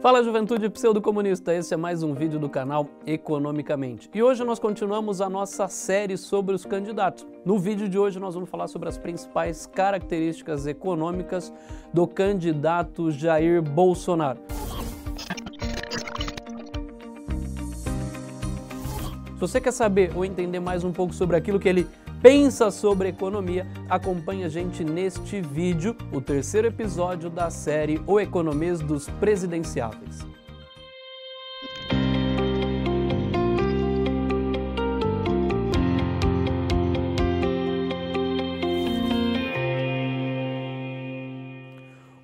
Fala juventude pseudo-comunista, esse é mais um vídeo do canal Economicamente. E hoje nós continuamos a nossa série sobre os candidatos. No vídeo de hoje nós vamos falar sobre as principais características econômicas do candidato Jair Bolsonaro. Se você quer saber ou entender mais um pouco sobre aquilo que ele pensa sobre economia, acompanhe a gente neste vídeo, o terceiro episódio da série O Economês dos Presidenciáveis.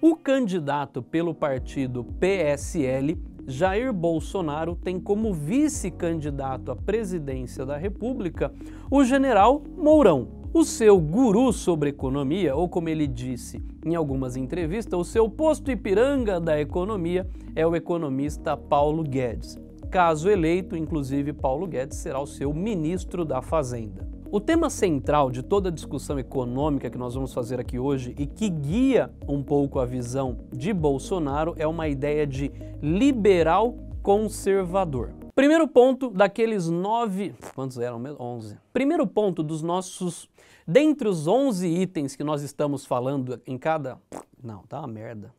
O candidato pelo partido PSL Jair Bolsonaro tem como vice-candidato à presidência da República o general Mourão. O seu guru sobre economia, ou como ele disse em algumas entrevistas, o seu posto Ipiranga da economia é o economista Paulo Guedes. Caso eleito, inclusive, Paulo Guedes será o seu ministro da Fazenda. O tema central de toda a discussão econômica que nós vamos fazer aqui hoje e que guia um pouco a visão de Bolsonaro é uma ideia de liberal conservador. Primeiro ponto daqueles nove. Quantos eram mesmo? Onze. Primeiro ponto dos nossos. Dentre os onze itens que nós estamos falando em cada. Não, tá uma merda.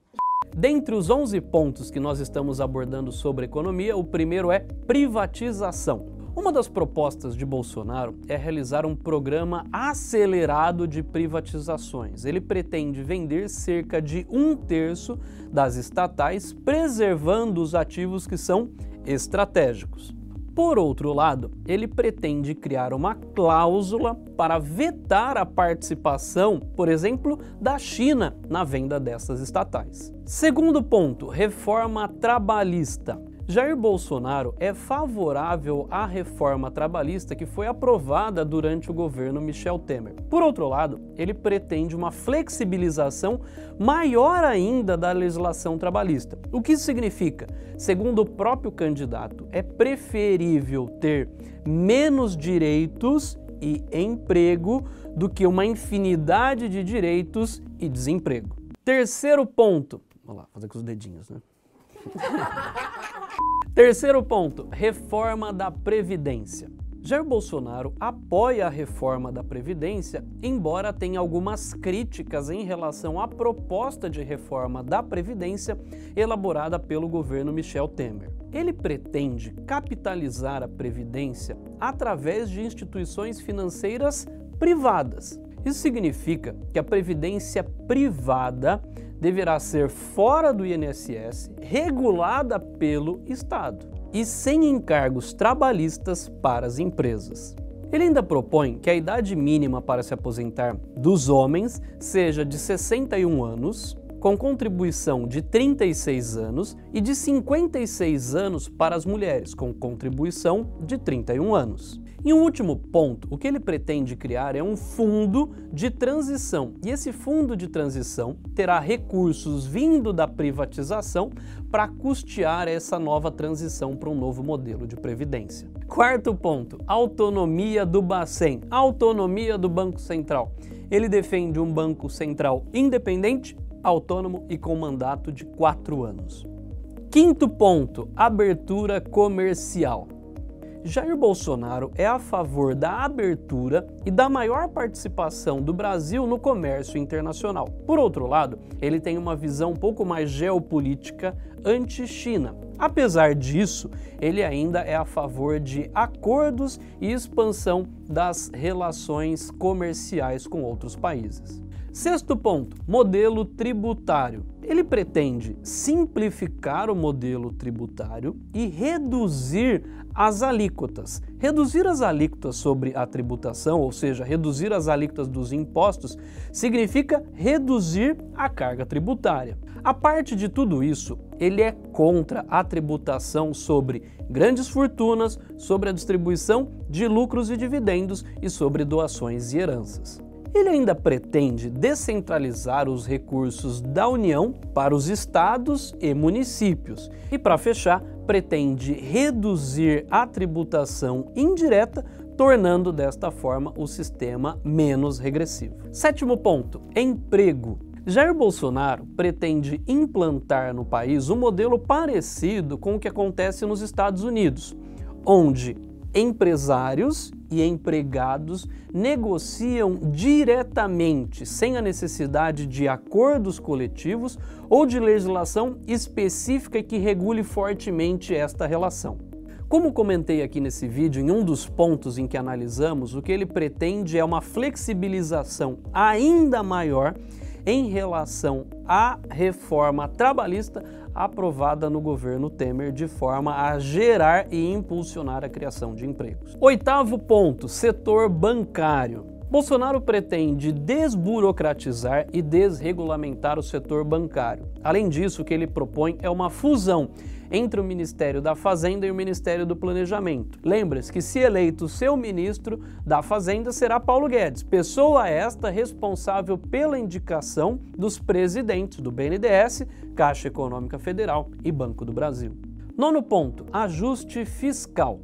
Dentre os 11 pontos que nós estamos abordando sobre economia, o primeiro é privatização. Uma das propostas de Bolsonaro é realizar um programa acelerado de privatizações. Ele pretende vender cerca de um terço das estatais, preservando os ativos que são estratégicos. Por outro lado, ele pretende criar uma cláusula para vetar a participação, por exemplo, da China na venda dessas estatais. Segundo ponto, reforma trabalhista. Jair Bolsonaro é favorável à reforma trabalhista que foi aprovada durante o governo Michel Temer. Por outro lado, ele pretende uma flexibilização maior ainda da legislação trabalhista. O que isso significa? Segundo o próprio candidato, é preferível ter menos direitos e emprego do que uma infinidade de direitos e desemprego. Terceiro ponto, vamos lá, fazer com os dedinhos, né? Terceiro ponto: reforma da Previdência. Jair Bolsonaro apoia a reforma da Previdência, embora tenha algumas críticas em relação à proposta de reforma da Previdência elaborada pelo governo Michel Temer. Ele pretende capitalizar a Previdência através de instituições financeiras privadas. Isso significa que a previdência privada deverá ser fora do INSS, regulada pelo Estado e sem encargos trabalhistas para as empresas. Ele ainda propõe que a idade mínima para se aposentar dos homens seja de 61 anos, com contribuição de 36 anos, e de 56 anos para as mulheres, com contribuição de 31 anos. E um último ponto, o que ele pretende criar é um fundo de transição. E esse fundo de transição terá recursos vindo da privatização para custear essa nova transição para um novo modelo de previdência. Quarto ponto, autonomia do Bacen, autonomia do Banco Central. Ele defende um Banco Central independente, autônomo e com mandato de quatro anos. Quinto ponto, abertura comercial. Jair Bolsonaro é a favor da abertura e da maior participação do Brasil no comércio internacional. Por outro lado, ele tem uma visão um pouco mais geopolítica anti-China. Apesar disso, ele ainda é a favor de acordos e expansão das relações comerciais com outros países. Sexto ponto: modelo tributário. Ele pretende simplificar o modelo tributário e reduzir as alíquotas. Reduzir as alíquotas sobre a tributação, ou seja, reduzir as alíquotas dos impostos, significa reduzir a carga tributária. A parte de tudo isso, ele é contra a tributação sobre grandes fortunas, sobre a distribuição de lucros e dividendos e sobre doações e heranças. Ele ainda pretende descentralizar os recursos da União para os estados e municípios. E para fechar, pretende reduzir a tributação indireta, tornando desta forma o sistema menos regressivo. Sétimo ponto: emprego. Jair Bolsonaro pretende implantar no país um modelo parecido com o que acontece nos Estados Unidos, onde empresários e empregados negociam diretamente, sem a necessidade de acordos coletivos ou de legislação específica que regule fortemente esta relação. Como comentei aqui nesse vídeo, em um dos pontos em que analisamos, o que ele pretende é uma flexibilização ainda maior em relação à reforma trabalhista aprovada no governo Temer de forma a gerar e impulsionar a criação de empregos. Oitavo ponto: setor bancário. Bolsonaro pretende desburocratizar e desregulamentar o setor bancário. Além disso, o que ele propõe é uma fusão entre o Ministério da Fazenda e o Ministério do Planejamento. Lembre-se que, se eleito seu ministro da Fazenda, será Paulo Guedes, pessoa esta responsável pela indicação dos presidentes do BNDES, Caixa Econômica Federal e Banco do Brasil. Nono ponto: ajuste fiscal.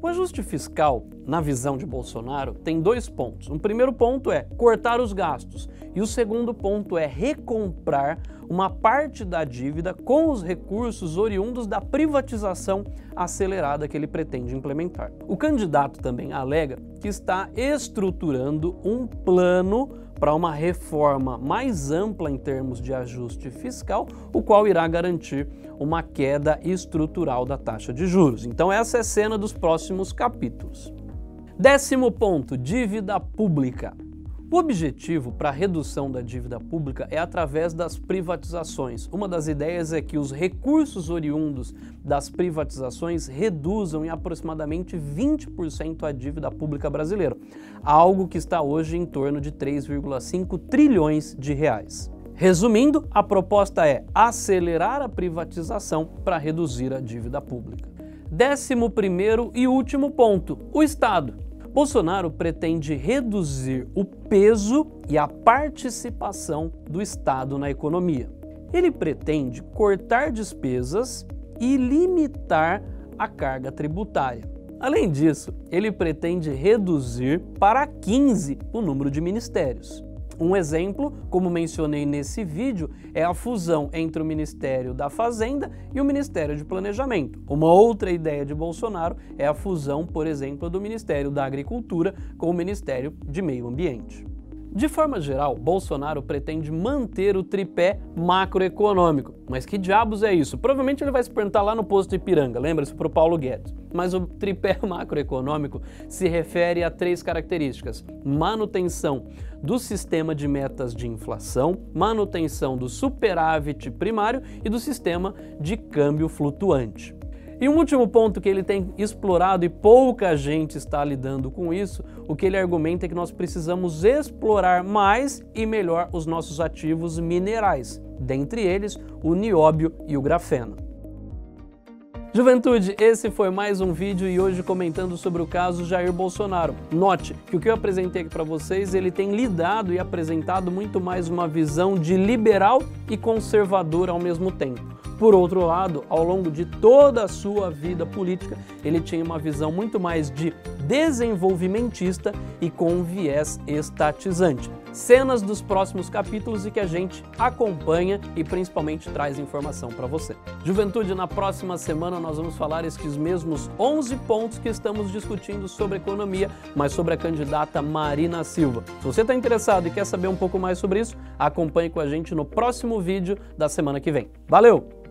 O ajuste fiscal, na visão de Bolsonaro, tem dois pontos. O primeiro ponto é cortar os gastos e o segundo ponto é recomprar uma parte da dívida com os recursos oriundos da privatização acelerada que ele pretende implementar. O candidato também alega que está estruturando um plano para uma reforma mais ampla em termos de ajuste fiscal, o qual irá garantir uma queda estrutural da taxa de juros. Então, essa é a cena dos próximos capítulos. Décimo ponto: dívida pública. O objetivo para a redução da dívida pública é através das privatizações. Uma das ideias é que os recursos oriundos das privatizações reduzam em aproximadamente 20% a dívida pública brasileira, algo que está hoje em torno de 3,5 trilhões de reais. Resumindo, a proposta é acelerar a privatização para reduzir a dívida pública. Décimo primeiro e último ponto: o Estado. Bolsonaro pretende reduzir o peso e a participação do Estado na economia. Ele pretende cortar despesas e limitar a carga tributária. Além disso, ele pretende reduzir para 15 o número de ministérios. Um exemplo, como mencionei nesse vídeo, é a fusão entre o Ministério da Fazenda e o Ministério de Planejamento. Uma outra ideia de Bolsonaro é a fusão, por exemplo, do Ministério da Agricultura com o Ministério de Meio Ambiente. De forma geral, Bolsonaro pretende manter o tripé macroeconômico. Mas que diabos é isso? Provavelmente ele vai se perguntar lá no posto Ipiranga, lembra-se para o Paulo Guedes. Mas o tripé macroeconômico se refere a três características: manutenção do sistema de metas de inflação, manutenção do superávit primário e do sistema de câmbio flutuante. E um último ponto que ele tem explorado e pouca gente está lidando com isso, o que ele argumenta é que nós precisamos explorar mais e melhor os nossos ativos minerais, dentre eles o nióbio e o grafeno. Juventude, esse foi mais um vídeo e hoje comentando sobre o caso Jair Bolsonaro. Note que o que eu apresentei aqui para vocês, ele tem lidado e apresentado muito mais uma visão de liberal e conservador ao mesmo tempo. Por outro lado, ao longo de toda a sua vida política, ele tinha uma visão muito mais de desenvolvimentista e com um viés estatizante. Cenas dos próximos capítulos e que a gente acompanha e principalmente traz informação para você. Juventude, na próxima semana nós vamos falar esses mesmos 11 pontos que estamos discutindo sobre economia, mas sobre a candidata Marina Silva. Se você está interessado e quer saber um pouco mais sobre isso, acompanhe com a gente no próximo vídeo da semana que vem. Valeu!